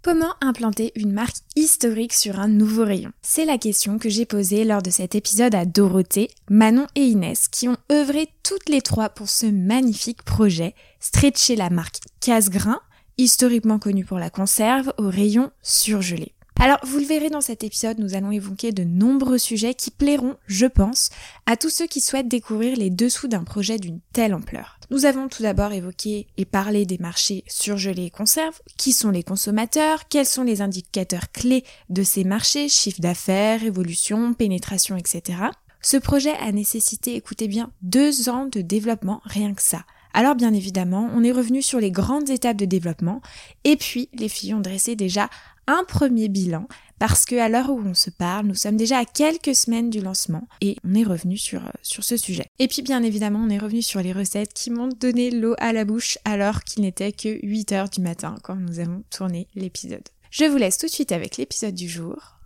Comment implanter une marque historique sur un nouveau rayon? C'est la question que j'ai posée lors de cet épisode à Dorothée, Manon et Inès, qui ont œuvré toutes les trois pour ce magnifique projet, stretcher la marque Casse-Grain, historiquement connue pour la conserve, au rayon surgelé. Alors, vous le verrez dans cet épisode, nous allons évoquer de nombreux sujets qui plairont, je pense, à tous ceux qui souhaitent découvrir les dessous d'un projet d'une telle ampleur. Nous avons tout d'abord évoqué et parlé des marchés surgelés et conserves, qui sont les consommateurs, quels sont les indicateurs clés de ces marchés, chiffre d'affaires, évolution, pénétration, etc. Ce projet a nécessité, écoutez bien, deux ans de développement, rien que ça. Alors bien évidemment, on est revenu sur les grandes étapes de développement et puis les filles ont dressé déjà un premier bilan parce que à l'heure où on se parle, nous sommes déjà à quelques semaines du lancement et on est revenu sur, euh, sur ce sujet. Et puis bien évidemment, on est revenu sur les recettes qui m'ont donné l'eau à la bouche alors qu'il n'était que 8 heures du matin quand nous avons tourné l'épisode. Je vous laisse tout de suite avec l'épisode du jour.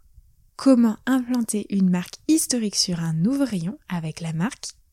Comment implanter une marque historique sur un nouveau rayon avec la marque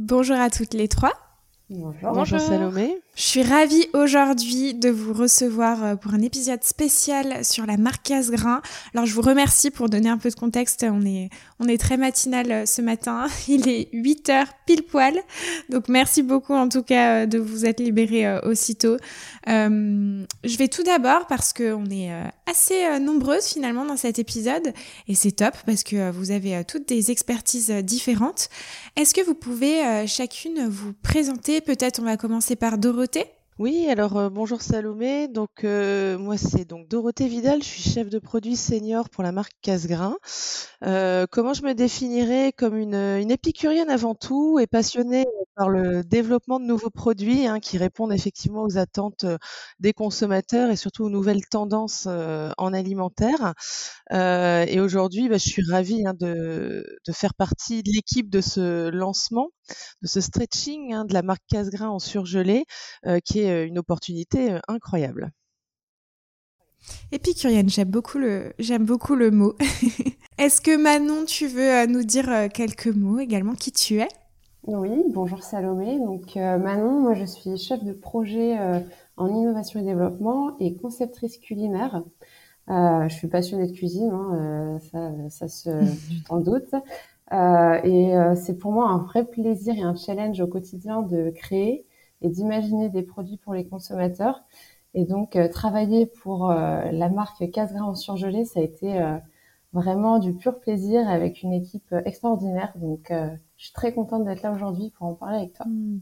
Bonjour à toutes les trois. Bonjour. Bonjour Salomé. Je suis ravie aujourd'hui de vous recevoir euh, pour un épisode spécial sur la marque Casse-Grain. Alors je vous remercie pour donner un peu de contexte. On est, on est très matinal euh, ce matin. Il est 8 heures pile poil. Donc merci beaucoup en tout cas euh, de vous être libéré aussitôt. Je vais tout d'abord parce qu'on est assez nombreuses finalement dans cet épisode et c'est top parce que vous avez toutes des expertises différentes. Est-ce que vous pouvez chacune vous présenter? Peut-être on va commencer par Dorothée oui, alors euh, bonjour Salomé. Donc euh, moi c'est donc Dorothée Vidal, je suis chef de produit senior pour la marque Casgrain. Euh, comment je me définirais comme une, épicurienne avant tout et passionnée par le développement de nouveaux produits hein, qui répondent effectivement aux attentes des consommateurs et surtout aux nouvelles tendances en alimentaire. et aujourd'hui, bah, je suis ravie hein, de, faire partie de l'équipe de ce lancement, de ce stretching hein, de la marque Casgrain en surgelé, qui est euh, une opportunité euh, incroyable. Épicurienne, j'aime beaucoup le, j'aime beaucoup le mot. Est-ce que Manon, tu veux euh, nous dire quelques mots également qui tu es? Oui, bonjour Salomé. Donc Manon, moi je suis chef de projet en innovation et développement et conceptrice culinaire. je suis passionnée de cuisine, hein, ça, ça se, tu t'en doutes. Et c'est pour moi un vrai plaisir et un challenge au quotidien de créer et d'imaginer des produits pour les consommateurs. Et donc, euh, travailler pour euh, la marque Casgrain en surgelé, ça a été euh, vraiment du pur plaisir avec une équipe extraordinaire. Donc, je suis très contente d'être là aujourd'hui pour en parler avec toi. Hmm.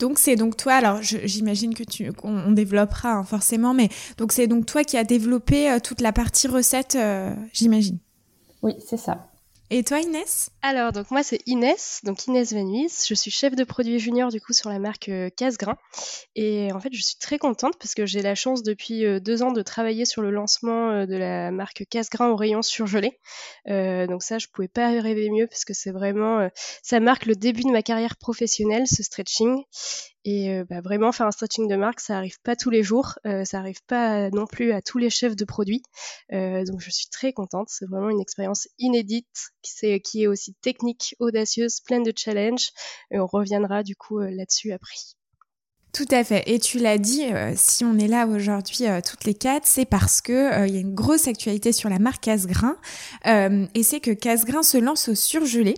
Donc c'est donc toi, alors j'imagine que tu, qu'on développera hein, forcément, mais donc c'est donc toi qui as développé toute la partie recette, j'imagine. Oui, c'est ça. Et toi, Inès? Alors, donc moi, c'est Inès, donc Inès Vanuis. Je suis chef de produit junior du coup sur la marque euh, Casgrain. Et en fait, je suis très contente parce que j'ai la chance depuis euh, deux ans de travailler sur le lancement euh, de la marque Casgrain au rayon surgelé. donc ça, je pouvais pas rêver mieux parce que c'est vraiment, ça marque le début de ma carrière professionnelle, ce stretching. Et euh, bah, vraiment, faire un stretching de marque, ça arrive pas tous les jours, euh, ça arrive pas non plus à tous les chefs de produits. Euh, donc je suis très contente, c'est vraiment une expérience inédite, qui est aussi technique, audacieuse, pleine de challenges. Et on reviendra du coup là-dessus après. Tout à fait. Et tu l'as dit, si on est là aujourd'hui toutes les quatre, c'est parce que il y a une grosse actualité sur la marque Casgrain, et c'est que Casgrain se lance au surgelé.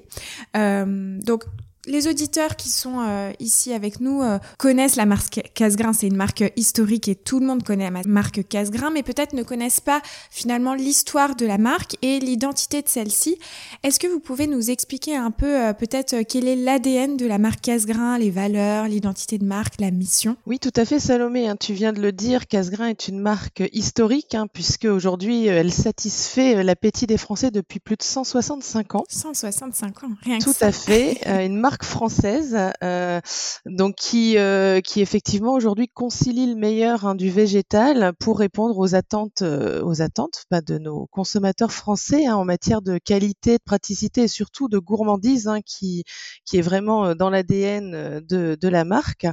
donc les auditeurs qui sont euh, ici avec nous euh, connaissent la marque Casgrain, c'est une marque historique et tout le monde connaît la marque Casgrain, mais peut-être ne connaissent pas finalement l'histoire de la marque et l'identité de celle-ci. Est-ce que vous pouvez nous expliquer un peu euh, peut-être quel est l'ADN de la marque Casgrain, les valeurs, l'identité de marque, la mission? Oui, tout à fait Salomé, hein, tu viens de le dire, Casgrain est une marque historique hein, puisque aujourd'hui elle satisfait l'appétit des Français depuis plus de 165 ans. 165 ans, rien que Tout ça. à fait, une marque française, euh, donc qui, euh, qui effectivement aujourd'hui concilie le meilleur hein, du végétal pour répondre aux attentes, euh, aux attentes pas de nos consommateurs français hein, en matière de qualité, de praticité et surtout de gourmandise, hein, qui, qui est vraiment dans l'ADN de, de la marque.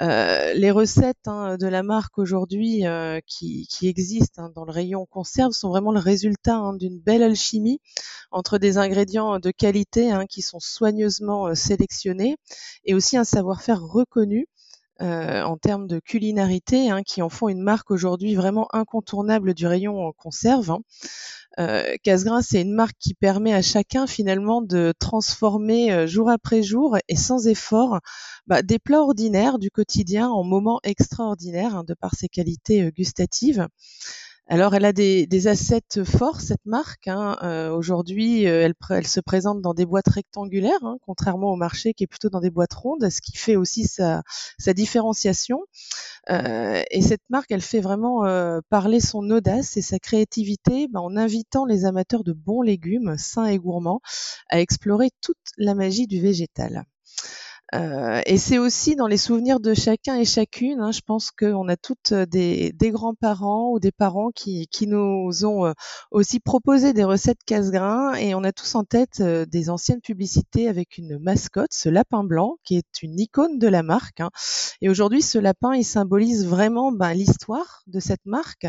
Les recettes de la marque aujourd'hui qui, qui, existent dans le rayon conserve sont vraiment le résultat d'une belle alchimie entre des ingrédients de qualité qui sont soigneusement sélectionnés et aussi un savoir-faire reconnu euh, en termes de culinarité, hein, qui en font une marque aujourd'hui vraiment incontournable du rayon en conserve. Hein. Euh, c'est une marque qui permet à chacun finalement de transformer euh, jour après jour et sans effort bah, des plats ordinaires du quotidien en moments extraordinaires hein, de par ses qualités gustatives. Alors, elle a des, des assets forts, cette marque. Hein. Euh, aujourd'hui, euh, elle, se présente dans des boîtes rectangulaires, hein, contrairement au marché qui est plutôt dans des boîtes rondes, ce qui fait aussi sa, différenciation. Euh, et cette marque, elle fait vraiment parler son audace et sa créativité bah, en invitant les amateurs de bons légumes sains et gourmands à explorer toute la magie du végétal. Euh, et c'est aussi dans les souvenirs de chacun et chacune. Hein, je pense qu'on a toutes euh, des, des grands-parents ou des parents qui, qui nous ont euh, aussi proposé des recettes casse-grains et on a tous en tête des anciennes publicités avec une mascotte, ce lapin blanc, qui est une icône de la marque. Hein. Et aujourd'hui, ce lapin, il symbolise vraiment ben, l'histoire de cette marque.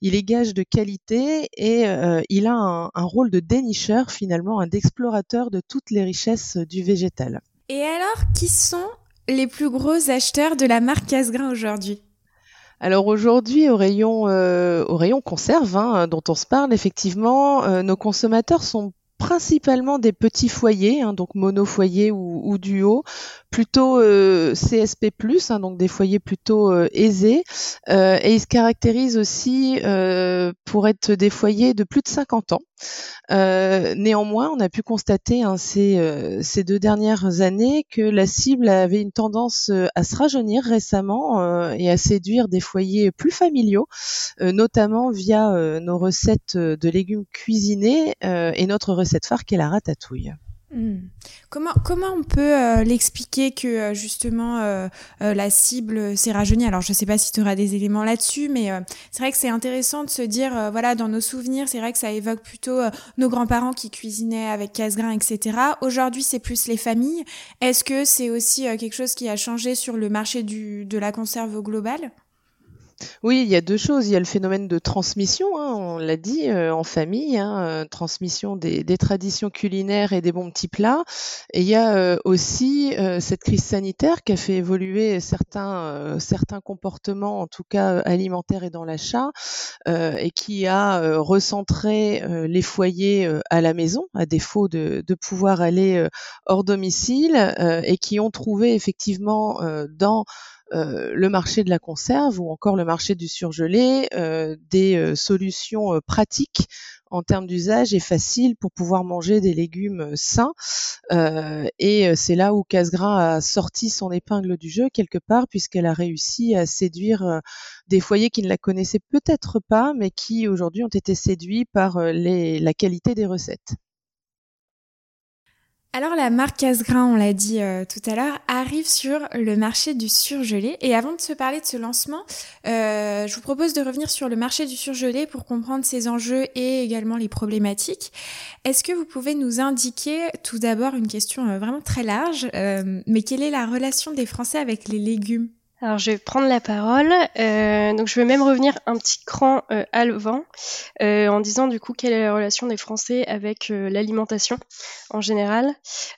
Il est gage de qualité et il a un, rôle de dénicheur finalement, d'explorateur de toutes les richesses du végétal. Et alors, qui sont les plus gros acheteurs de la marque Casgrain aujourd'hui? Alors aujourd'hui, au rayon, euh, au rayon conserve, hein, dont on se parle, effectivement, euh, nos consommateurs sont principalement des petits foyers, hein, donc monofoyers ou, ou duo, plutôt euh, CSP+, hein, donc des foyers plutôt euh, aisés, euh, et ils se caractérisent aussi euh, pour être des foyers de plus de 50 ans. Euh, néanmoins, on a pu constater hein, ces, euh, ces, deux dernières années que la cible avait une tendance à se rajeunir récemment et à séduire des foyers plus familiaux, notamment via nos recettes de légumes cuisinés et notre recette phare qui est la ratatouille. Mmh. Comment, comment on peut euh, l'expliquer que euh, justement euh, euh la cible s'est rajeunie? Alors je ne sais pas si tu auras des éléments là-dessus, mais euh, c'est vrai que c'est intéressant de se dire, euh, voilà, dans nos souvenirs, c'est vrai que ça évoque plutôt nos grands-parents qui cuisinaient avec casse-grain, etc. Aujourd'hui, c'est plus les familles. Est-ce que c'est aussi quelque chose qui a changé sur le marché du, de la conserve au global? Oui, il y a deux choses. Il y a le phénomène de transmission, hein, on l'a dit, euh, en famille, hein, euh, transmission des, des, traditions culinaires et des bons petits plats. Et il y a euh, aussi euh, cette crise sanitaire qui a fait évoluer certains, euh, certains comportements, en tout cas alimentaires et dans l'achat, et qui a recentré les foyers à la maison, à défaut de, de pouvoir aller hors domicile, et qui ont trouvé effectivement dans le marché de la conserve ou encore le marché du surgelé, euh, des euh, solutions euh, pratiques en termes d'usage et faciles pour pouvoir manger des légumes sains. Euh, et c'est là où Casgrain a sorti son épingle du jeu quelque part puisqu'elle a réussi à séduire des foyers qui ne la connaissaient peut-être pas mais qui aujourd'hui ont été séduits par les, la qualité des recettes. Alors la marque Casgrain, on l'a dit euh, tout à l'heure, arrive sur le marché du surgelé. Et avant de se parler de ce lancement, euh, je vous propose de revenir sur le marché du surgelé pour comprendre ses enjeux et également les problématiques. Est-ce que vous pouvez nous indiquer tout d'abord une question euh, vraiment très large, mais quelle est la relation des Français avec les légumes? Alors je vais prendre la parole. Euh, donc je vais même revenir un petit cran euh, à l'avant euh, en disant du coup quelle est la relation des Français avec euh, l'alimentation en général.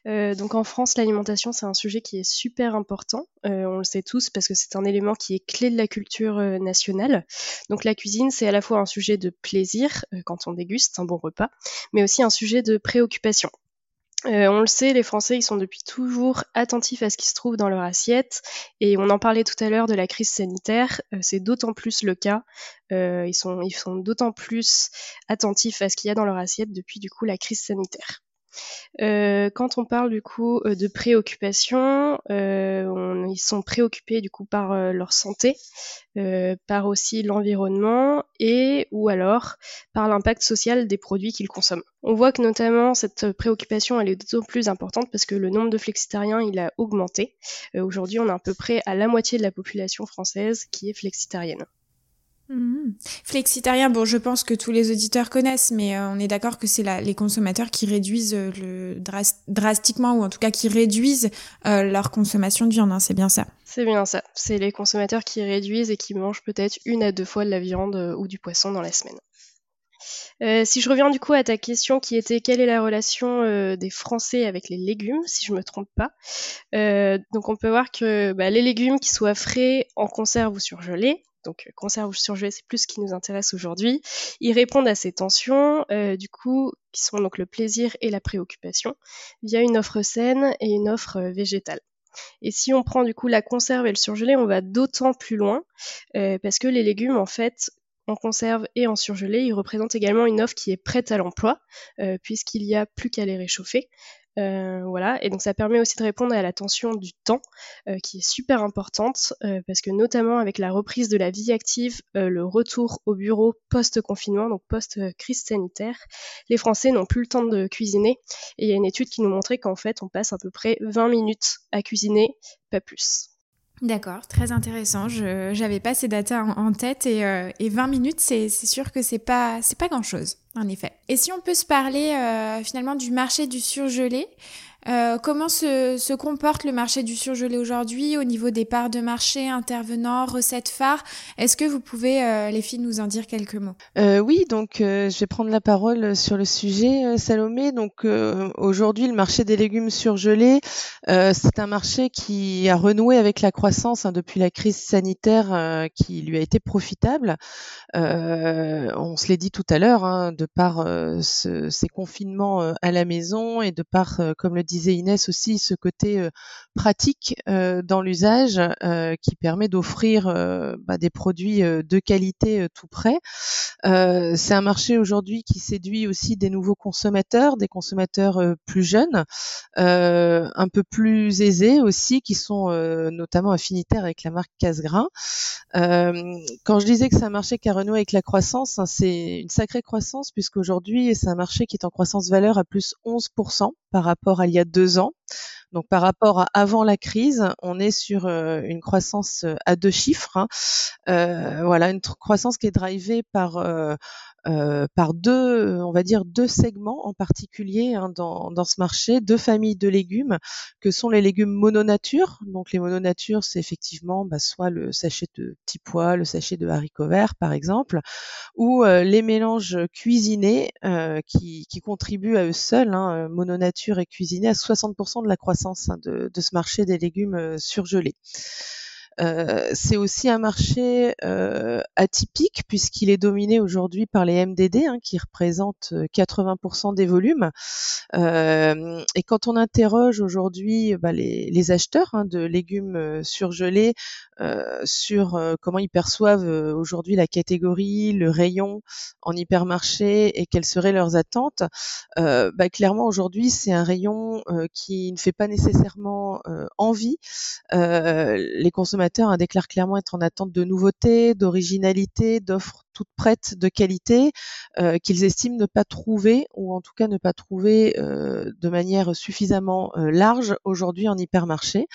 Euh, donc en France l'alimentation c'est un sujet qui est super important. Euh, on le sait tous parce que c'est un élément qui est clé de la culture nationale. Donc la cuisine c'est à la fois un sujet de plaisir quand on déguste un bon repas, mais aussi un sujet de préoccupation. Euh, on le sait, les Français, ils sont depuis toujours attentifs à ce qui se trouve dans leur assiette. Et on en parlait tout à l'heure de la crise sanitaire. Euh, c'est d'autant plus le cas. Euh, ils sont, ils sont d'autant plus attentifs à ce qu'il y a dans leur assiette depuis du coup la crise sanitaire. Euh, quand on parle du coup euh, de préoccupation, euh, ils sont préoccupés du coup par leur santé, par aussi l'environnement et ou alors par l'impact social des produits qu'ils consomment. On voit que notamment cette préoccupation elle est d'autant plus importante parce que le nombre de flexitariens il a augmenté. Aujourd'hui on est à peu près à la moitié de la population française qui est flexitarienne. Mmh. Flexitarien, bon, je pense que tous les auditeurs connaissent, mais euh, on est d'accord que c'est les consommateurs qui réduisent euh, le drastiquement, ou en tout cas qui réduisent euh, leur consommation de viande. Hein, c'est bien ça. C'est bien ça. C'est les consommateurs qui réduisent et qui mangent peut-être une à deux fois de la viande ou du poisson dans la semaine. si je reviens du coup à ta question qui était quelle est la relation des Français avec les légumes, si je me trompe pas. donc on peut voir que bah, les légumes qui soient frais, en conserve ou surgelés, donc euh, conserve ou surgelé, c'est plus ce qui nous intéresse aujourd'hui. Ils répondent à ces tensions, euh, du coup, qui sont donc le plaisir et la préoccupation, via une offre saine et une offre euh, végétale. Et si on prend du coup la conserve et le surgelé, on va d'autant plus loin, parce que les légumes, en fait, en conserve et en surgelé, ils représentent également une offre qui est prête à l'emploi, puisqu'il n'y a plus qu'à les réchauffer. Euh, voilà, et donc ça permet aussi de répondre à la tension du temps, euh, qui est super importante, euh, parce que notamment avec la reprise de la vie active, le retour au bureau post-confinement, donc post-crise sanitaire, les Français n'ont plus le temps de cuisiner. Et il y a une étude qui nous montrait qu'en fait, on passe à peu près 20 minutes à cuisiner, pas plus. D'accord, très intéressant. Je n'avais pas ces datas en, tête et, 20 minutes, c'est sûr que c'est pas c'est pas grand chose en effet. Et si on peut se parler euh, finalement du marché du surgelé, euh, comment se, comporte le marché du surgelé aujourd'hui au niveau des parts de marché, intervenants, recettes phares? Est-ce que vous pouvez, euh, les filles, nous en dire quelques mots? Oui, donc je vais prendre la parole sur le sujet, Salomé. Donc aujourd'hui, le marché des légumes surgelés, c'est un marché qui a renoué avec la croissance hein, depuis la crise sanitaire qui lui a été profitable. on se l'est dit tout à l'heure, hein, de par ces confinements à la maison et de par, comme le disait Inès aussi, ce côté euh, pratique euh, dans l'usage euh, qui permet d'offrir bah, des produits de qualité tout près. c'est un marché aujourd'hui qui séduit aussi des nouveaux consommateurs, des consommateurs plus jeunes, un peu plus aisés aussi, qui sont notamment affinitaires avec la marque Casgrain. quand je disais que c'est un marché qui a renoué avec la croissance, hein, c'est une sacrée croissance puisqu'aujourd'hui c'est un marché qui est en croissance valeur à plus 11% par rapport à il y a deux ans. Donc par rapport à avant la crise, on est sur euh, une croissance euh, à deux chiffres. Hein. Euh, voilà, une croissance qui est drivée par par deux, on va dire deux segments en particulier hein, dans, dans, ce marché, deux familles de légumes que sont les légumes mononature. Donc les mononatures, c'est effectivement bah, soit le sachet de petits pois, le sachet de haricots verts par exemple, ou euh, les mélanges cuisinés euh, qui, qui, contribuent à eux seuls, hein, mononature et cuisinés, à 60% de la croissance hein, de, de, ce marché des légumes surgelés. Euh, c'est aussi un marché euh, atypique puisqu'il est dominé aujourd'hui par les MDD hein, qui représentent 80% euh, des volumes. et quand on interroge aujourd'hui bah, les, acheteurs hein, de légumes surgelés sur comment ils perçoivent aujourd'hui la catégorie, le rayon en hypermarché et quelles seraient leurs attentes, bah, clairement aujourd'hui c'est un rayon qui ne fait pas nécessairement envie. les consommateurs déclare déclarent clairement être en attente de nouveautés, d'originalité, d'offres toutes prêtes de qualité euh, qu'ils estiment ne pas trouver ou en tout cas ne pas trouver euh, de manière suffisamment euh, large aujourd'hui en hypermarché.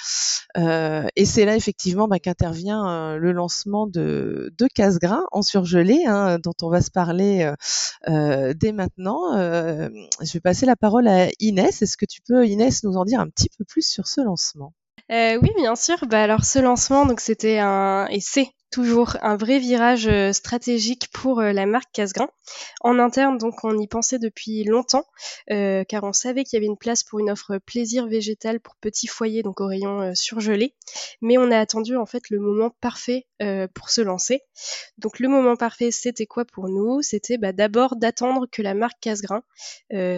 et c'est là effectivement bah, qu'intervient le lancement de, de casse-grains en surgelé hein, dont on va se parler dès maintenant. je vais passer la parole à Inès. Est-ce que tu peux Inès nous en dire un petit peu plus sur ce lancement? Euh, oui, bien sûr. Bah, alors ce lancement, donc c'était un c'est toujours un vrai virage euh, stratégique pour euh, la marque Casgrain. En interne, donc, on y pensait depuis longtemps, euh, car on savait qu'il y avait une place pour une offre plaisir végétal pour petits foyers, donc au rayon surgelé. Mais on a attendu en fait le moment parfait pour se lancer. Donc le moment parfait, c'était quoi pour nous? C'était bah, d'abord d'attendre que la marque Casgrain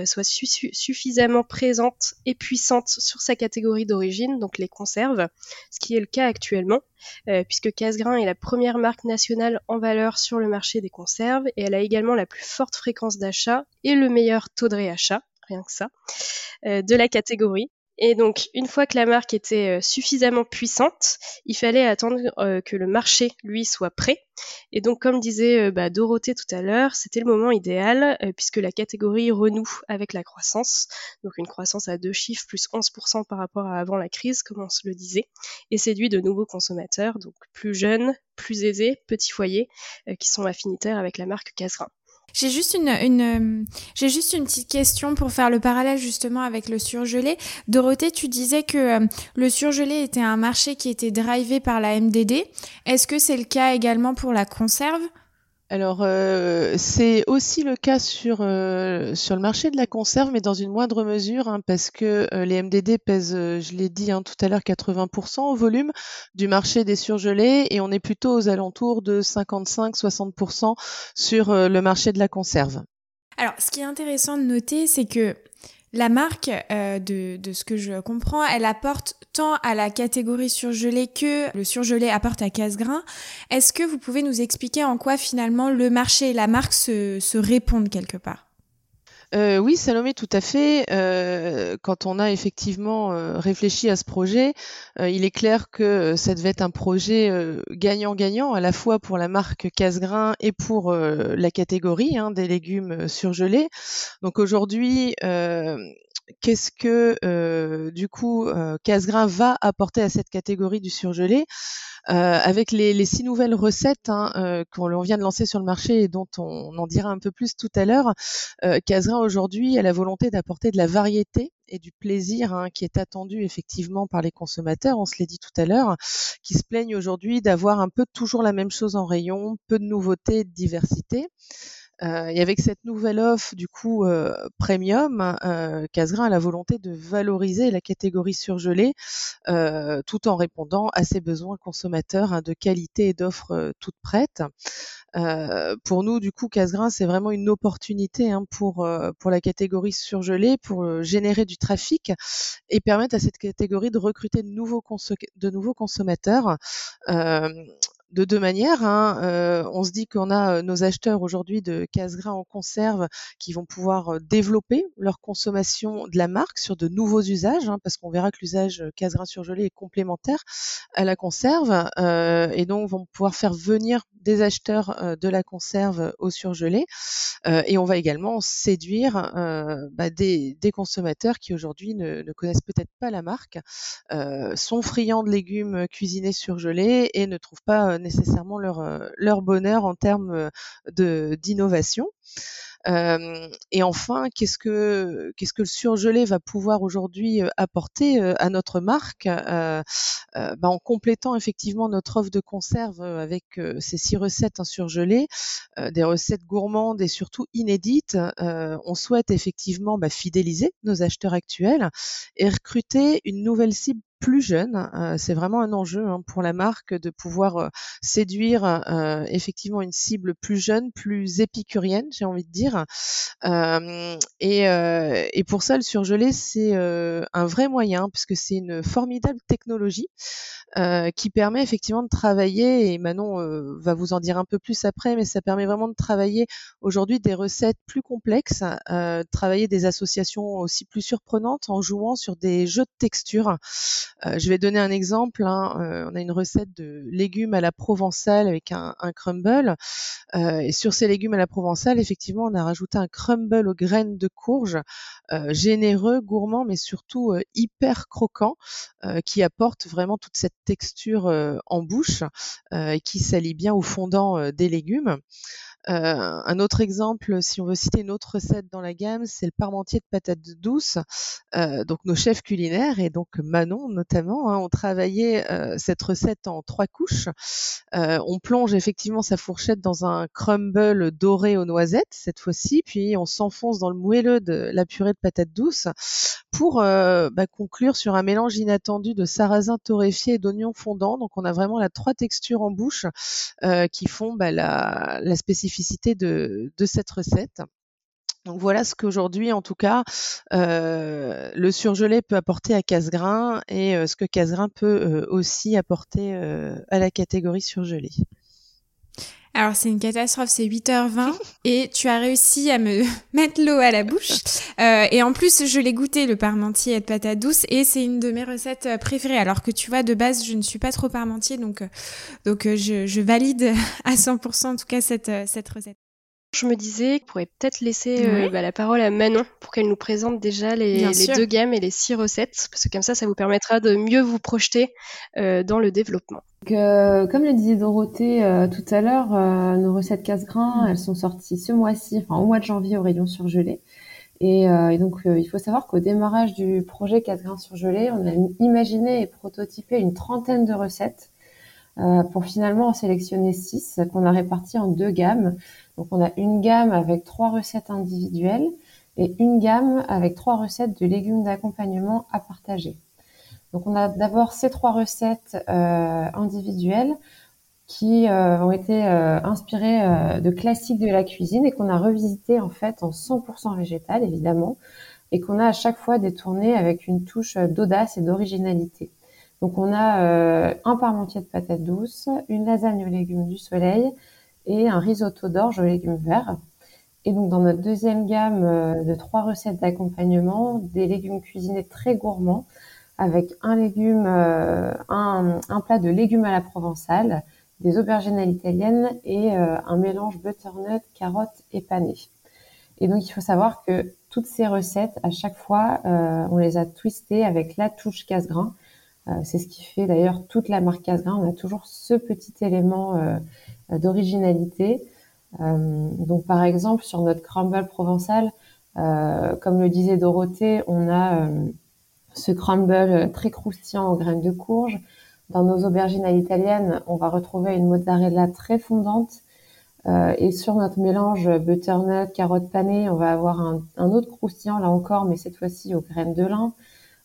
soit suffisamment présente et puissante sur sa catégorie d'origine, donc les conserves, ce qui est le cas actuellement. Euh, puisque Casgrain est la première marque nationale en valeur sur le marché des conserves et elle a également la plus forte fréquence d'achat et le meilleur taux de réachat, rien que ça, euh, de la catégorie. Et donc, une fois que la marque était euh, suffisamment puissante, il fallait attendre euh, que le marché, lui, soit prêt. Et donc, comme disait euh, bah, Dorothée tout à l'heure, c'était le moment idéal puisque la catégorie renoue avec la croissance. Donc, une croissance à deux chiffres, plus 11% par rapport à avant la crise, comme on se le disait, et séduit de nouveaux consommateurs, donc plus jeunes, plus aisés, petits foyers, qui sont affinitaires avec la marque Casgrain. J'ai juste une, euh, j'ai juste une petite question pour faire le parallèle justement avec le surgelé. Dorothée, tu disais que euh, le surgelé était un marché qui était drivé par la MDD. Est-ce que c'est le cas également pour la conserve? Alors, euh, c'est aussi le cas sur, euh, sur le marché de la conserve, mais dans une moindre mesure, hein, parce que euh, les MDD pèsent, je l'ai dit hein, tout à l'heure, 80% au volume du marché des surgelés, et on est plutôt aux alentours de 55-60% sur le marché de la conserve. Alors, ce qui est intéressant de noter, c'est que la marque, euh, de, ce que je comprends, elle apporte tant à la catégorie surgelée que le surgelé apporte à casse-grain. Est-ce que vous pouvez nous expliquer en quoi finalement le marché et la marque se répondent quelque part? Euh, oui, Salomé, tout à fait. Euh, quand on a effectivement euh, réfléchi à ce projet, euh, il est clair que ça devait être un projet gagnant-gagnant, à la fois pour la marque Casgrain et pour la catégorie hein, des légumes surgelés. Donc aujourd'hui, qu'est-ce que du coup Casgrain va apporter à cette catégorie du surgelé euh, avec les, les, six nouvelles recettes hein, euh, qu'on vient de lancer sur le marché et dont on, en dira un peu plus tout à l'heure, euh, Casera aujourd'hui a la volonté d'apporter de la variété et du plaisir hein, qui est attendu effectivement par les consommateurs, on se l'est dit tout à l'heure, qui se plaignent aujourd'hui d'avoir un peu toujours la même chose en rayon, peu de nouveautés, de diversité. Euh, et avec cette nouvelle offre du coup euh, premium, euh, Casgrain a la volonté de valoriser la catégorie surgelée tout en répondant à ses besoins consommateurs hein, de qualité et d'offres toutes prêtes. pour nous, du coup, Casgrain, c'est vraiment une opportunité hein, pour pour la catégorie surgelée, pour générer du trafic et permettre à cette catégorie de recruter de nouveaux consommateurs de deux manières. Hein. Euh, on se dit qu'on a euh, nos acheteurs aujourd'hui de casse-gras en conserve qui vont pouvoir euh, développer leur consommation de la marque sur de nouveaux usages, hein, parce qu'on verra que l'usage casse-gras surgelé est complémentaire à la conserve, et donc vont pouvoir faire venir des acheteurs de la conserve au surgelé. et on va également séduire bah, des, consommateurs qui aujourd'hui ne, ne, connaissent peut-être pas la marque, sont friands de légumes cuisinés surgelés et ne trouvent pas nécessairement leur, euh, leur bonheur en termes euh, d'innovation. Euh, et enfin, qu'est-ce que que le surgelé va pouvoir aujourd'hui apporter à notre marque bah, en complétant effectivement notre offre de conserve avec ces six recettes en surgelé, des recettes gourmandes et surtout inédites. on souhaite effectivement bah, fidéliser nos acheteurs actuels et recruter une nouvelle cible plus jeune. c'est vraiment un enjeu hein, pour la marque de pouvoir séduire effectivement une cible plus jeune, plus épicurienne, j'ai envie de dire, euh, et, euh, pour ça, le surgelé, c'est euh, un vrai moyen, puisque c'est une formidable technologie qui permet effectivement de travailler, et Manon va vous en dire un peu plus après, mais ça permet vraiment de travailler aujourd'hui des recettes plus complexes, travailler des associations aussi plus surprenantes en jouant sur des jeux de texture. je vais donner un exemple. Hein, on a une recette de légumes à la provençale avec un, un crumble. et sur ces légumes à la provençale, effectivement, on a rajouter un crumble aux graines de courge, euh, généreux, gourmand, mais surtout euh, hyper croquant, euh, qui apporte vraiment toute cette texture en bouche et qui s'allie bien au fondant des légumes. Euh, un autre exemple, si on veut citer une autre recette dans la gamme, c'est le parmentier de patates douces. Euh, donc nos chefs culinaires et donc Manon notamment hein, ont travaillé euh, cette recette en trois couches. on plonge effectivement sa fourchette dans un crumble doré aux noisettes cette fois-ci, puis on s'enfonce dans le moelleux de la purée de patates douces pour bah, conclure sur un mélange inattendu de sarrasin torréfié et d'oignons fondants. Donc on a vraiment la trois textures en bouche qui font bah, la, la spécificité de, cette recette. Voilà ce qu'aujourd'hui, en tout cas, euh, le surgelé peut apporter à Casgrain et euh, ce que Casgrain peut euh, aussi apporter à la catégorie surgelée. Alors c'est une catastrophe, c'est 8h20 et tu as réussi à me mettre l'eau à la bouche. Euh, et en plus, je l'ai goûté le parmentier de patates douces et c'est une de mes recettes euh, préférées. Alors que tu vois, de base, je ne suis pas trop parmentier, donc, euh, donc je, je valide à 100% en tout cas cette, cette recette. Je me disais qu'on pourrait peut-être laisser euh, bah, la parole à Manon pour qu'elle nous présente déjà les, deux gammes et les six recettes, parce que comme ça, ça vous permettra de mieux vous projeter euh, dans le développement. Euh, comme le disait Dorothée tout à l'heure, nos recettes casse-grains, elles sont sorties ce mois-ci, enfin au mois de janvier au rayon surgelé. Et, et donc, il faut savoir qu'au démarrage du projet casse-grains surgelé, on a imaginé et prototypé une trentaine de recettes pour finalement en sélectionner six qu'on a réparties en deux gammes. Donc on a une gamme avec trois recettes individuelles et une gamme avec trois recettes de légumes d'accompagnement à partager. Donc on a d'abord ces trois recettes euh, individuelles qui euh, ont été euh, inspirées de classiques de la cuisine et qu'on a revisité en fait en 100% végétal évidemment et qu'on a à chaque fois détourné avec une touche d'audace et d'originalité. Donc on a un parmentier de patates douces, une lasagne aux légumes du soleil, et un risotto d'orge aux légumes verts. Et donc dans notre deuxième gamme euh, de trois recettes d'accompagnement, des légumes cuisinés très gourmands avec un légume, euh, un, plat de légumes à la provençale, des aubergines à l'italienne et euh, un mélange butternut, carottes et pané. Et donc il faut savoir que toutes ces recettes, à chaque fois, on les a twistées avec la touche casse-grain. C'est ce qui fait d'ailleurs toute la marque casse-grain. On a toujours ce petit élément euh, d'originalité. Euh, donc par exemple sur notre crumble provençal, euh, comme le disait Dorothée, on a ce crumble très croustillant aux graines de courge. Dans nos aubergines à l'italienne, on va retrouver une mozzarella très fondante. Euh, et sur notre mélange butternut, carotte panée, on va avoir un, un, autre croustillant là encore, mais cette fois-ci aux graines de lin.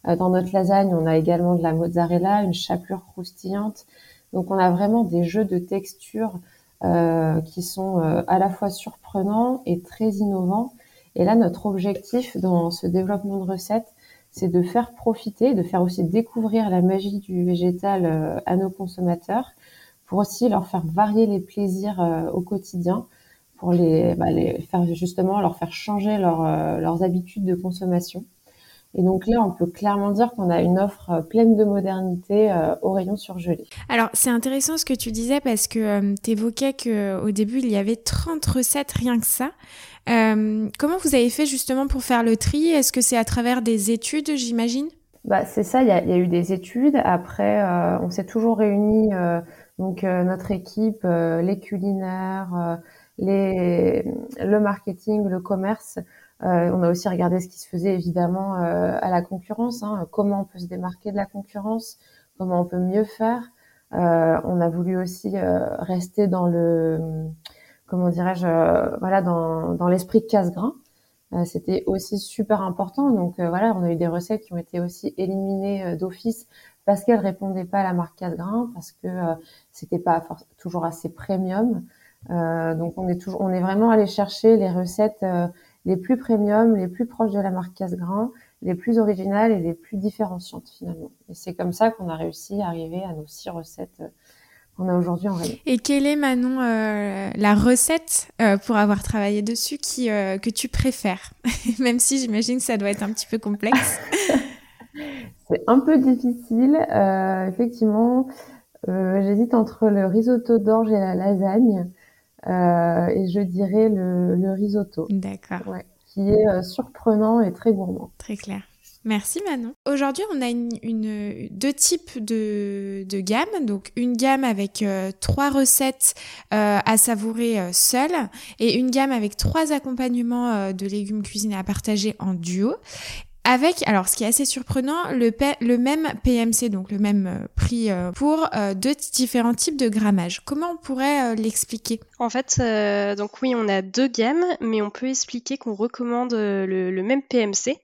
Euh, dans notre lasagne, on a également de la mozzarella, une chapelure croustillante. Donc on a vraiment des jeux de textures euh, qui sont euh, à la fois surprenants et très innovants. Et là, notre objectif dans ce développement de recettes, c'est de faire profiter, de faire aussi découvrir la magie du végétal euh, à nos consommateurs, pour aussi leur faire varier les plaisirs au quotidien, pour les, bah, les, faire justement leur faire changer leur, leurs habitudes de consommation. Et donc là, on peut clairement dire qu'on a une offre euh, pleine de modernité euh, au rayon surgelé. Alors, c'est intéressant ce que tu disais parce que euh, tu évoquais qu'au début, il y avait 30 recettes, rien que ça. comment vous avez fait justement pour faire le tri? Est-ce que c'est à travers des études, j'imagine? Bah, C'est ça, il y, a, y, a, eu des études. Après, on s'est toujours réunis, donc notre équipe, les culinaires, les, le marketing, le commerce, euh, on a aussi regardé ce qui se faisait évidemment euh, à la concurrence, hein, comment on peut se démarquer de la concurrence, comment on peut mieux faire? Euh, on a voulu aussi rester dans le, comment dirais-je, voilà, dans, dans l'esprit casse-grain. C'était aussi super important. Donc voilà, on a eu des recettes qui ont été aussi éliminées d'office parce qu'elles répondaient pas à la marque casse-grain, parce que c'était pas toujours assez premium. donc on est toujours, on est vraiment allé chercher les recettes les plus premium, les plus proches de la marque Casse-Grain, les plus originales et les plus différenciantes finalement. Et c'est comme ça qu'on a réussi à arriver à nos six recettes euh, qu'on a aujourd'hui en rayon. Et quelle est Manon euh, la recette euh, pour avoir travaillé dessus qui que tu préfères Même si j'imagine que ça doit être un petit peu complexe. c'est un peu difficile, effectivement. J'hésite entre le risotto d'orge et la lasagne. Euh, et je dirais le, le risotto. D'accord. Ouais, qui est euh, surprenant et très gourmand. Très clair. Merci Manon. Aujourd'hui, on a une, deux types de, de gamme. Donc, une gamme avec euh, trois recettes euh, à savourer euh, seules et une gamme avec trois accompagnements de légumes cuisinés à partager en duo. Avec, alors ce qui est assez surprenant, le, même PMC, donc le même euh, prix euh, pour euh, deux différents types de grammage. Comment on pourrait l'expliquer? En fait, donc oui, on a deux gammes, mais on peut expliquer qu'on recommande le, le, même PMC,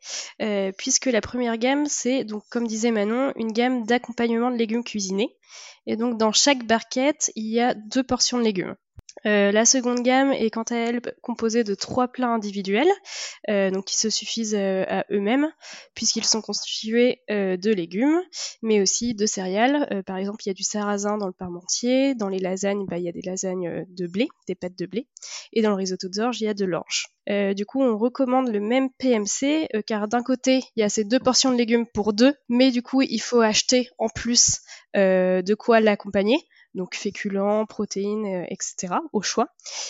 puisque la première gamme, c'est, donc comme disait Manon, une gamme d'accompagnement de légumes cuisinés. Et donc dans chaque barquette, il y a deux portions de légumes. Euh, la seconde gamme est quant à elle composée de trois plats individuels, euh, donc qui se suffisent euh, à eux-mêmes, puisqu'ils sont constitués de légumes, mais aussi de céréales. par exemple, il y a du sarrasin dans le parmentier, dans les lasagnes, bah, il y a des lasagnes de blé, des pâtes de blé, et dans le risotto d'orge, il y a de l'orge. du coup, on recommande le même PMC, car d'un côté, il y a ces deux portions de légumes pour deux, mais du coup, il faut acheter en plus de quoi l'accompagner donc féculents, protéines, euh, etc., au choix.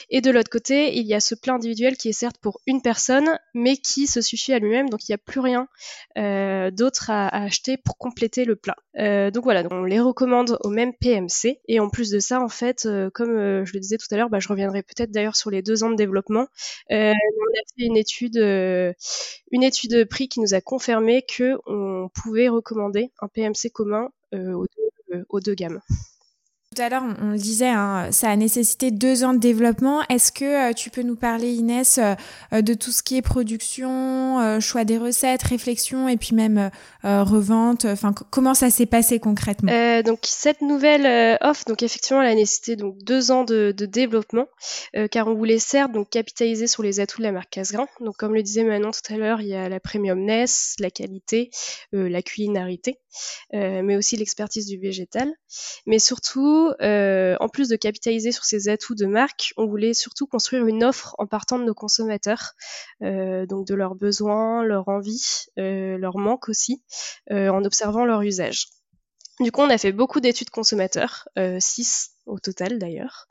Et de l'autre côté, il y a ce plat individuel qui est certes pour une personne, mais qui se suffit à lui-même, donc il n'y a plus rien euh, d'autre à, acheter pour compléter le plat. Euh, donc voilà, donc on les recommande au même PMC. Et en plus de ça, en fait, comme je le disais tout à l'heure, bah, je reviendrai peut-être d'ailleurs sur les deux ans de développement. on a fait une étude, une étude de prix qui nous a confirmé que on pouvait recommander un PMC commun aux deux gammes. Tout à l'heure, on, le disait, hein, ça a nécessité deux ans de développement. Est-ce que euh, tu peux nous parler, Inès, euh, euh, de tout ce qui est production, choix des recettes, réflexion et puis même revente Enfin, comment ça s'est passé concrètement? Donc cette nouvelle offre, donc effectivement, elle a nécessité donc deux ans de, de développement, car on voulait certes donc capitaliser sur les atouts de la marque Casgrain. Donc comme le disait Manon tout à l'heure, il y a la premiumness, la qualité, la culinarité, mais aussi l'expertise du végétal, mais surtout euh, en plus de capitaliser sur ces atouts de marque, on voulait surtout construire une offre en partant de nos consommateurs, euh, donc de leurs besoins, leurs envies, euh, leurs manques aussi, en observant leur usage. Du coup, on a fait beaucoup d'études consommateurs, 6 au total d'ailleurs.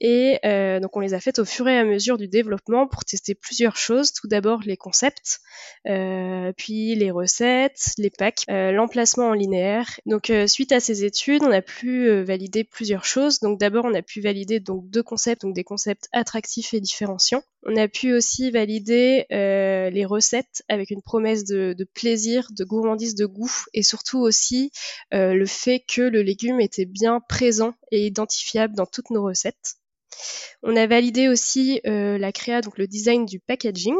Et euh, donc on les a faites au fur et à mesure du développement pour tester plusieurs choses. Tout d'abord les concepts, euh, puis les recettes, les packs, euh, l'emplacement en linéaire. Donc suite à ces études, on a pu valider plusieurs choses. Donc d'abord on a pu valider donc deux concepts, donc des concepts attractifs et différenciants. On a pu aussi valider les recettes avec une promesse de, plaisir, de gourmandise, de goût et surtout aussi le fait que le légume était bien présent et identifiable dans toutes nos recettes. On a validé aussi euh, la créa, donc le design du packaging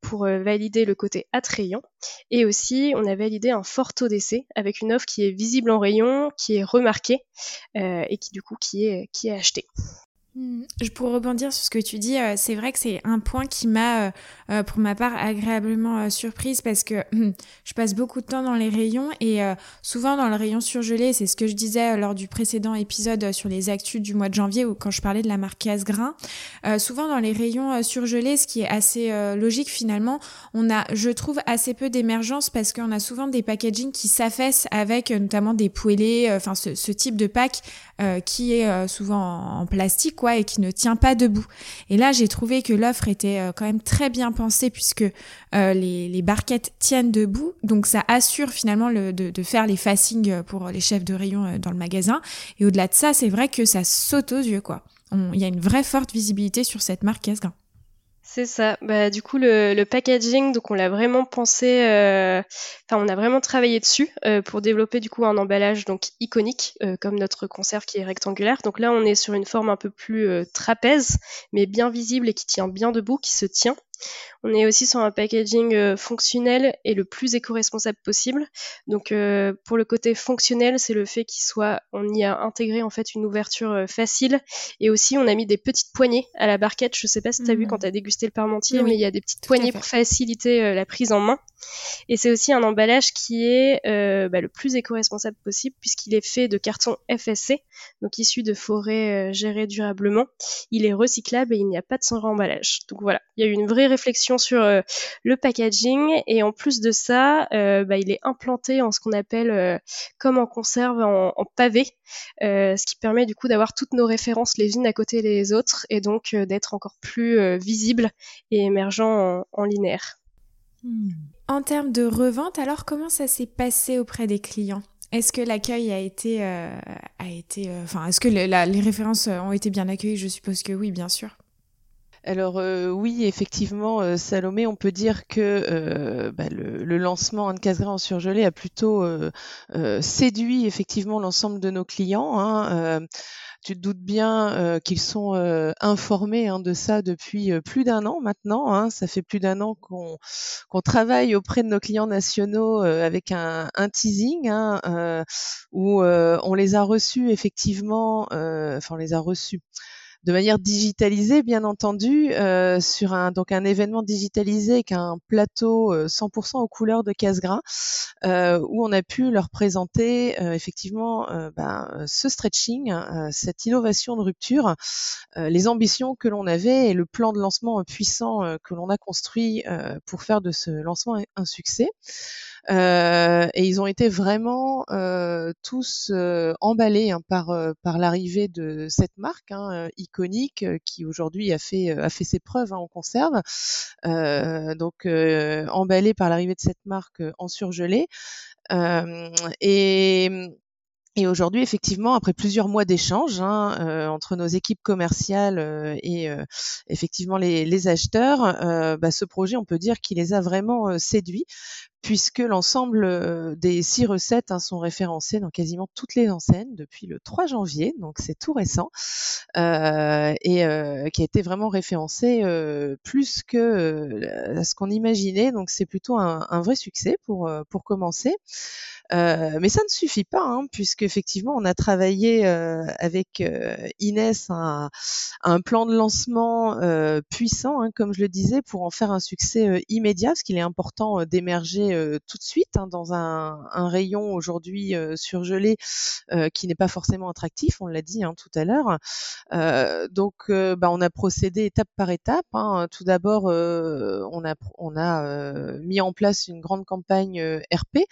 pour euh, valider le côté attrayant. Et aussi, on a validé un fort taux d'essai avec une offre qui est visible en rayon, qui est remarquée euh, et qui du coup qui est achetée. Hmm. Pour rebondir sur ce que tu dis, euh, c'est vrai que c'est un point qui m'a, euh, euh, pour ma part, agréablement surprise parce que je passe beaucoup de temps dans les rayons et souvent dans le rayon surgelé, c'est ce que je disais lors du précédent épisode sur les actus du mois de janvier ou quand je parlais de la marque Casgrain. souvent dans les rayons surgelés, ce qui est assez logique finalement, on a, je trouve, assez peu d'émergence parce qu'on a souvent des packagings qui s'affaissent avec notamment des poêlés, enfin ce, ce, type de pack qui est souvent en plastique et qui ne tient pas debout. Et là, j'ai trouvé que l'offre était euh, quand même très bien pensée puisque euh, les, barquettes tiennent debout, donc ça assure finalement le, de, faire les facings pour les chefs de rayon euh, dans le magasin. Et au-delà de ça, c'est vrai que ça saute aux yeux, quoi. Il y a une vraie forte visibilité sur cette marque Casgrain. C'est ça. Bah, du coup, le, packaging, donc on l'a vraiment pensé, euh, enfin, on a vraiment travaillé dessus euh, pour développer du coup un emballage donc iconique, euh, comme notre conserve qui est rectangulaire. Donc là, on est sur une forme un peu plus trapèze, mais bien visible et qui tient bien debout, qui se tient. On est aussi sur un packaging euh, fonctionnel et le plus éco-responsable possible. Donc euh, pour le côté fonctionnel, c'est le fait qu'il soit, on y a intégré en fait une ouverture euh, facile et aussi on a mis des petites poignées à la barquette. Je sais pas si tu as vu mmh. quand tu as dégusté le parmentier, mais il y a des petites poignées pour faciliter la prise en main. Et c'est aussi un emballage qui est bah, le plus éco-responsable possible puisqu'il est fait de carton FSC, donc issu de forêts gérées durablement. Il est recyclable et il n'y a pas de suremballage. Donc voilà, il y a eu une vraie réflexion sur euh, le packaging et en plus de ça, euh, bah, il est implanté en ce qu'on appelle euh, comme en conserve en, pavé, ce qui permet du coup d'avoir toutes nos références les unes à côté des autres et donc d'être encore plus visible et émergent en, linéaire. Hmm. En termes de revente, alors comment ça s'est passé auprès des clients? Est-ce que l'accueil a été, a été, enfin, est-ce que les références ont été bien accueillies? Je suppose que oui, bien sûr. Alors euh, oui, effectivement, euh, Salomé, on peut dire que euh, bah, le, lancement Anne Casgrain en surgelé a plutôt séduit effectivement l'ensemble de nos clients. Hein, tu te doutes bien qu'ils sont informés hein, de ça depuis plus d'un an maintenant. Hein. ça fait plus d'un an qu'on travaille auprès de nos clients nationaux avec un, un teasing hein, où on les a reçus effectivement, enfin on les a reçus de manière digitalisée, bien entendu, euh, sur un donc un événement digitalisé avec un plateau 100% euh, aux couleurs de Casgras, euh, où on a pu leur présenter effectivement ben, ce stretching, cette innovation de rupture, les ambitions que l'on avait et le plan de lancement puissant que l'on a construit pour faire de ce lancement un succès. Euh, et ils ont été vraiment euh, tous euh, emballés hein, par par l'arrivée de cette marque hein, iconique qui aujourd'hui a fait a fait ses preuves hein, en conserve. donc emballés par l'arrivée de cette marque en surgelé. et et aujourd'hui, effectivement, après plusieurs mois d'échanges hein, entre nos équipes commerciales et effectivement les, les acheteurs, bah, ce projet, on peut dire qu'il les a vraiment séduits puisque l'ensemble euh, des six recettes hein, sont référencées dans quasiment toutes les enseignes depuis le 3 janvier, donc c'est tout récent, euh, et euh, qui a été vraiment référencé plus que ce qu'on imaginait, donc c'est plutôt un, un, vrai succès pour, pour commencer. Euh, mais ça ne suffit pas, hein, puisque effectivement on a travaillé euh, avec euh, Inès un, plan de lancement puissant, hein, comme je le disais, pour en faire un succès immédiat, parce qu'il est important d'émerger tout de suite hein, dans un, rayon aujourd'hui surgelé qui n'est pas forcément attractif, on l'a dit hein, tout à l'heure. donc bah, on a procédé étape par étape. Tout d'abord, on a, mis en place une grande campagne RP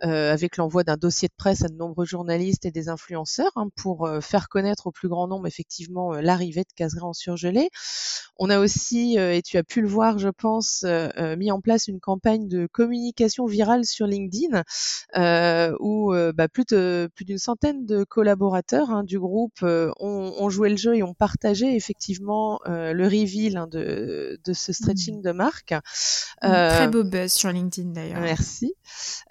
avec l'envoi d'un dossier de presse à de nombreux journalistes et des influenceurs hein, pour euh, faire connaître au plus grand nombre effectivement euh, l'arrivée de Casgra en surgelé. On a aussi, euh, et tu as pu le voir, je pense, mis en place une campagne de communication virale sur LinkedIn où bah, plus de plus d'une centaine de collaborateurs hein, du groupe ont, joué le jeu et ont partagé effectivement le reveal hein, de, de ce stretching mmh. de marque. très beau buzz sur LinkedIn d'ailleurs. Merci.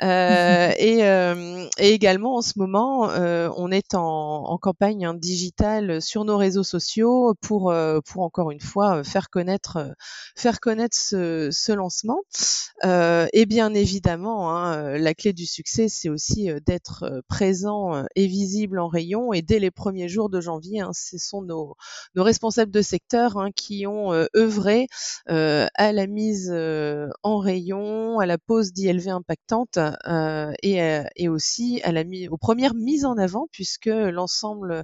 et euh, et, également en ce moment, euh, on est en, campagne hein, digitale sur nos réseaux sociaux pour euh, pour encore une fois faire connaître faire connaître ce, lancement. et bien évidemment, hein, la clé du succès, c'est aussi d'être présent et visible en rayon. Et dès les premiers jours de janvier, hein, ce sont nos, responsables de secteur qui ont œuvré à la mise en rayon, à la pose d'ILV impactante et euh, aussi aux premières mises en avant, puisque l'ensemble,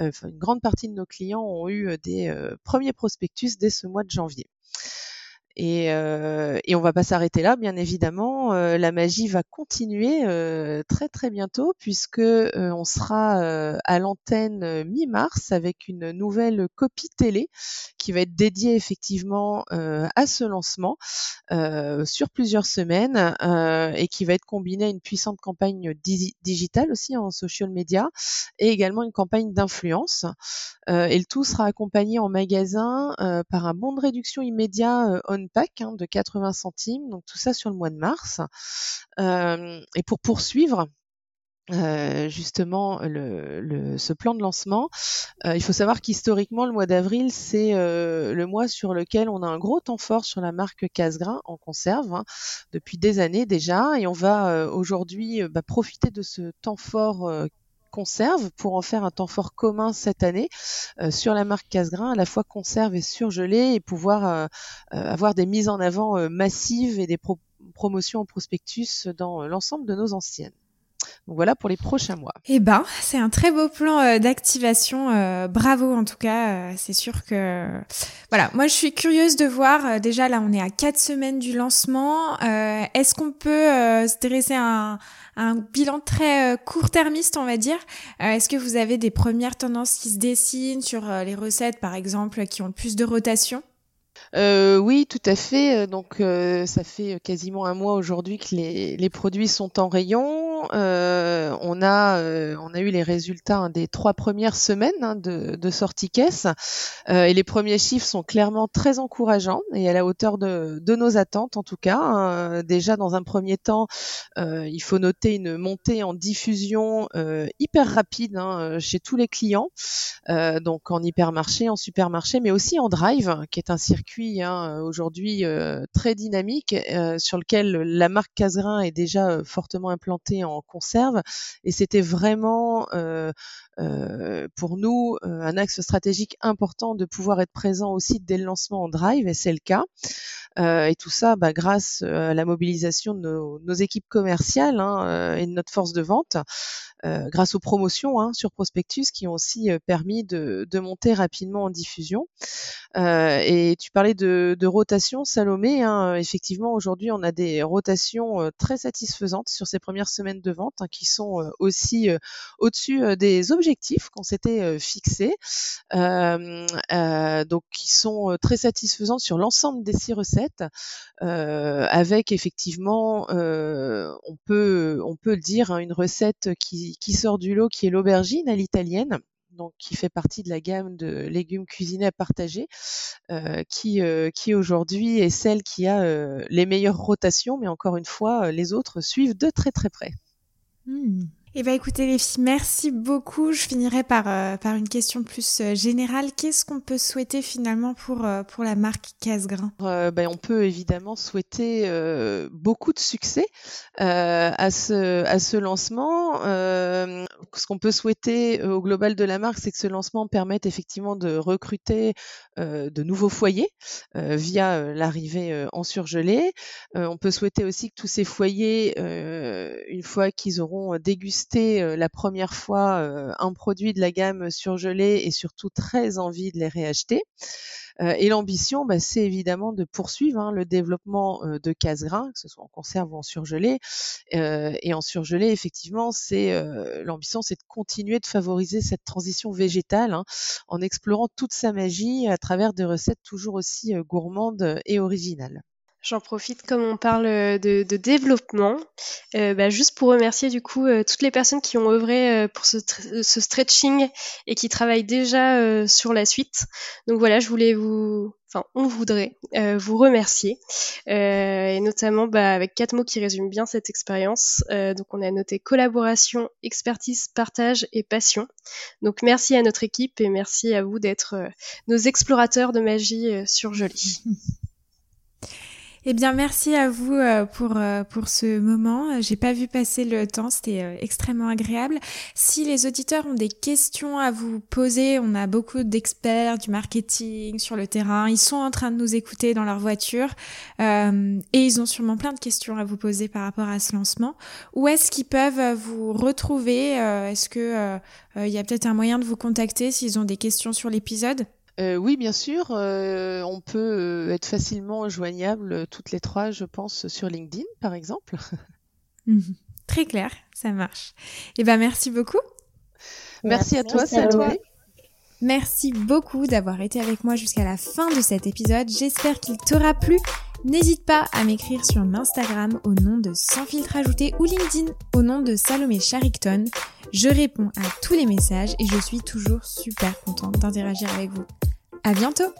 euh, une grande partie de nos clients ont eu euh, des premiers prospectus dès ce mois de janvier. Et, euh, et on va pas s'arrêter là, bien évidemment. Euh, la magie va continuer euh, très très bientôt puisque euh, on sera euh, à l'antenne mi-mars avec une nouvelle copie télé qui va être dédiée effectivement à ce lancement sur plusieurs semaines et qui va être combinée à une puissante campagne digitale aussi en social media et également une campagne d'influence. et le tout sera accompagné en magasin par un bon de réduction immédiat pack hein, de 80 centimes, donc tout ça sur le mois de mars. Euh, et pour poursuivre, euh, justement le, ce plan de lancement. Euh, il faut savoir qu'historiquement, le mois d'avril, c'est le mois sur lequel on a un gros temps fort sur la marque Casgrain en conserve hein, depuis des années déjà, et on va aujourd'hui bah, profiter de ce temps fort conserve pour en faire un temps fort commun cette année euh, sur la marque Casgrain, à la fois conserve et surgelé et pouvoir euh, euh, avoir des mises en avant massives et des promotions en prospectus dans l'ensemble de nos anciennes. Donc voilà pour les prochains mois. Eh ben, c'est un très beau plan d'activation. bravo en tout cas. c'est sûr que voilà. Moi, je suis curieuse de voir. déjà là, on est à quatre semaines du lancement. Est-ce qu'on peut se dresser un un bilan très euh, court-termiste, on va dire. Euh, est-ce que vous avez des premières tendances qui se dessinent sur euh, les recettes, par exemple, qui ont le plus de rotation? Euh, oui, tout à fait. Donc, euh, ça fait quasiment un mois aujourd'hui que les, produits sont en rayon. Euh, on a euh, on a eu les résultats hein, des trois premières semaines hein, de, de, sortie caisse euh, et les premiers chiffres sont clairement très encourageants et à la hauteur de, nos attentes en tout cas. Hein. déjà dans un premier temps, il faut noter une montée en diffusion hyper rapide chez tous les clients, donc en hypermarché, en supermarché, mais aussi en drive, qui est un circuit Hein, aujourd'hui euh, très dynamique euh, sur lequel la marque Caserin est déjà euh, fortement implantée en conserve et c'était vraiment pour nous un axe stratégique important de pouvoir être présent aussi dès le lancement en drive et c'est le cas. et tout ça bah, grâce à la mobilisation de nos, équipes commerciales hein, et de notre force de vente. Euh, grâce aux promotions hein, sur Prospectus qui ont aussi euh, permis de, de, monter rapidement en diffusion. Euh, et tu parlais de, de rotation, Salomé. Hein, effectivement, aujourd'hui, on a des rotations très satisfaisantes sur ces premières semaines de vente hein, qui sont aussi au-dessus des objectifs qu'on s'était fixés. donc, qui sont très satisfaisantes sur l'ensemble des six recettes, avec effectivement, on peut on peut le dire, hein, une recette qui qui, sort du lot, qui est l'aubergine à l'italienne donc qui fait partie de la gamme de légumes cuisinés à partager, euh, qui, euh, qui aujourd'hui est celle qui a euh, les meilleures rotations, mais encore une fois, les autres suivent de très très près. Mmh. Eh bien écoutez les filles, merci beaucoup. Je finirai par, euh, par une question plus euh, générale. Qu'est-ce qu'on peut souhaiter finalement pour, euh, pour la marque Casgrain? Ben, On peut évidemment souhaiter beaucoup de succès à, ce, à ce lancement. ce qu'on peut souhaiter au global de la marque, c'est que ce lancement permette effectivement de recruter de nouveaux foyers via l'arrivée en surgelé. on peut souhaiter aussi que tous ces foyers, une fois qu'ils auront dégusté euh, la première fois euh, un produit de la gamme surgelé et surtout très envie de les réacheter. Euh, et l'ambition, bah, c'est évidemment de poursuivre hein, le développement de casse-grains, que ce soit en conserve ou en surgelé. et en surgelé, effectivement, c'est l'ambition, c'est de continuer de favoriser cette transition végétale hein, en explorant toute sa magie à travers des recettes toujours aussi gourmandes et originales. J'en profite comme on parle euh, de, développement, euh, bah, juste pour remercier du coup euh, toutes les personnes qui ont œuvré pour ce, stretching et qui travaillent déjà sur la suite. Donc voilà, je voulais vous, enfin on voudrait vous remercier et notamment bah, avec quatre mots qui résument bien cette expérience. donc on a noté collaboration, expertise, partage et passion. Donc merci à notre équipe et merci à vous d'être nos explorateurs de magie surgelée. Eh bien, merci à vous euh, pour euh, pour ce moment. J'ai pas vu passer le temps, c'était euh, extrêmement agréable. Si les auditeurs ont des questions à vous poser, on a beaucoup d'experts du marketing sur le terrain. Ils sont en train de nous écouter dans leur voiture et ils ont sûrement plein de questions à vous poser par rapport à ce lancement. Où est-ce qu'ils peuvent vous retrouver Est-ce que il y a peut-être un moyen de vous contacter s'ils ont des questions sur l'épisode? Euh, oui, bien sûr, euh, on peut euh, être facilement joignable toutes les trois, je pense, sur LinkedIn, par exemple. Mhm. Très clair, ça marche. Eh ben, merci beaucoup. Merci, à toi, Salomé. Merci beaucoup d'avoir été avec moi jusqu'à la fin de cet épisode. J'espère qu'il t'aura plu. N'hésite pas à m'écrire sur Instagram au nom de Sans filtre ajouté ou LinkedIn au nom de Salomé Charicton. Je réponds à tous les messages et je suis toujours super contente d'interagir avec vous. À bientôt!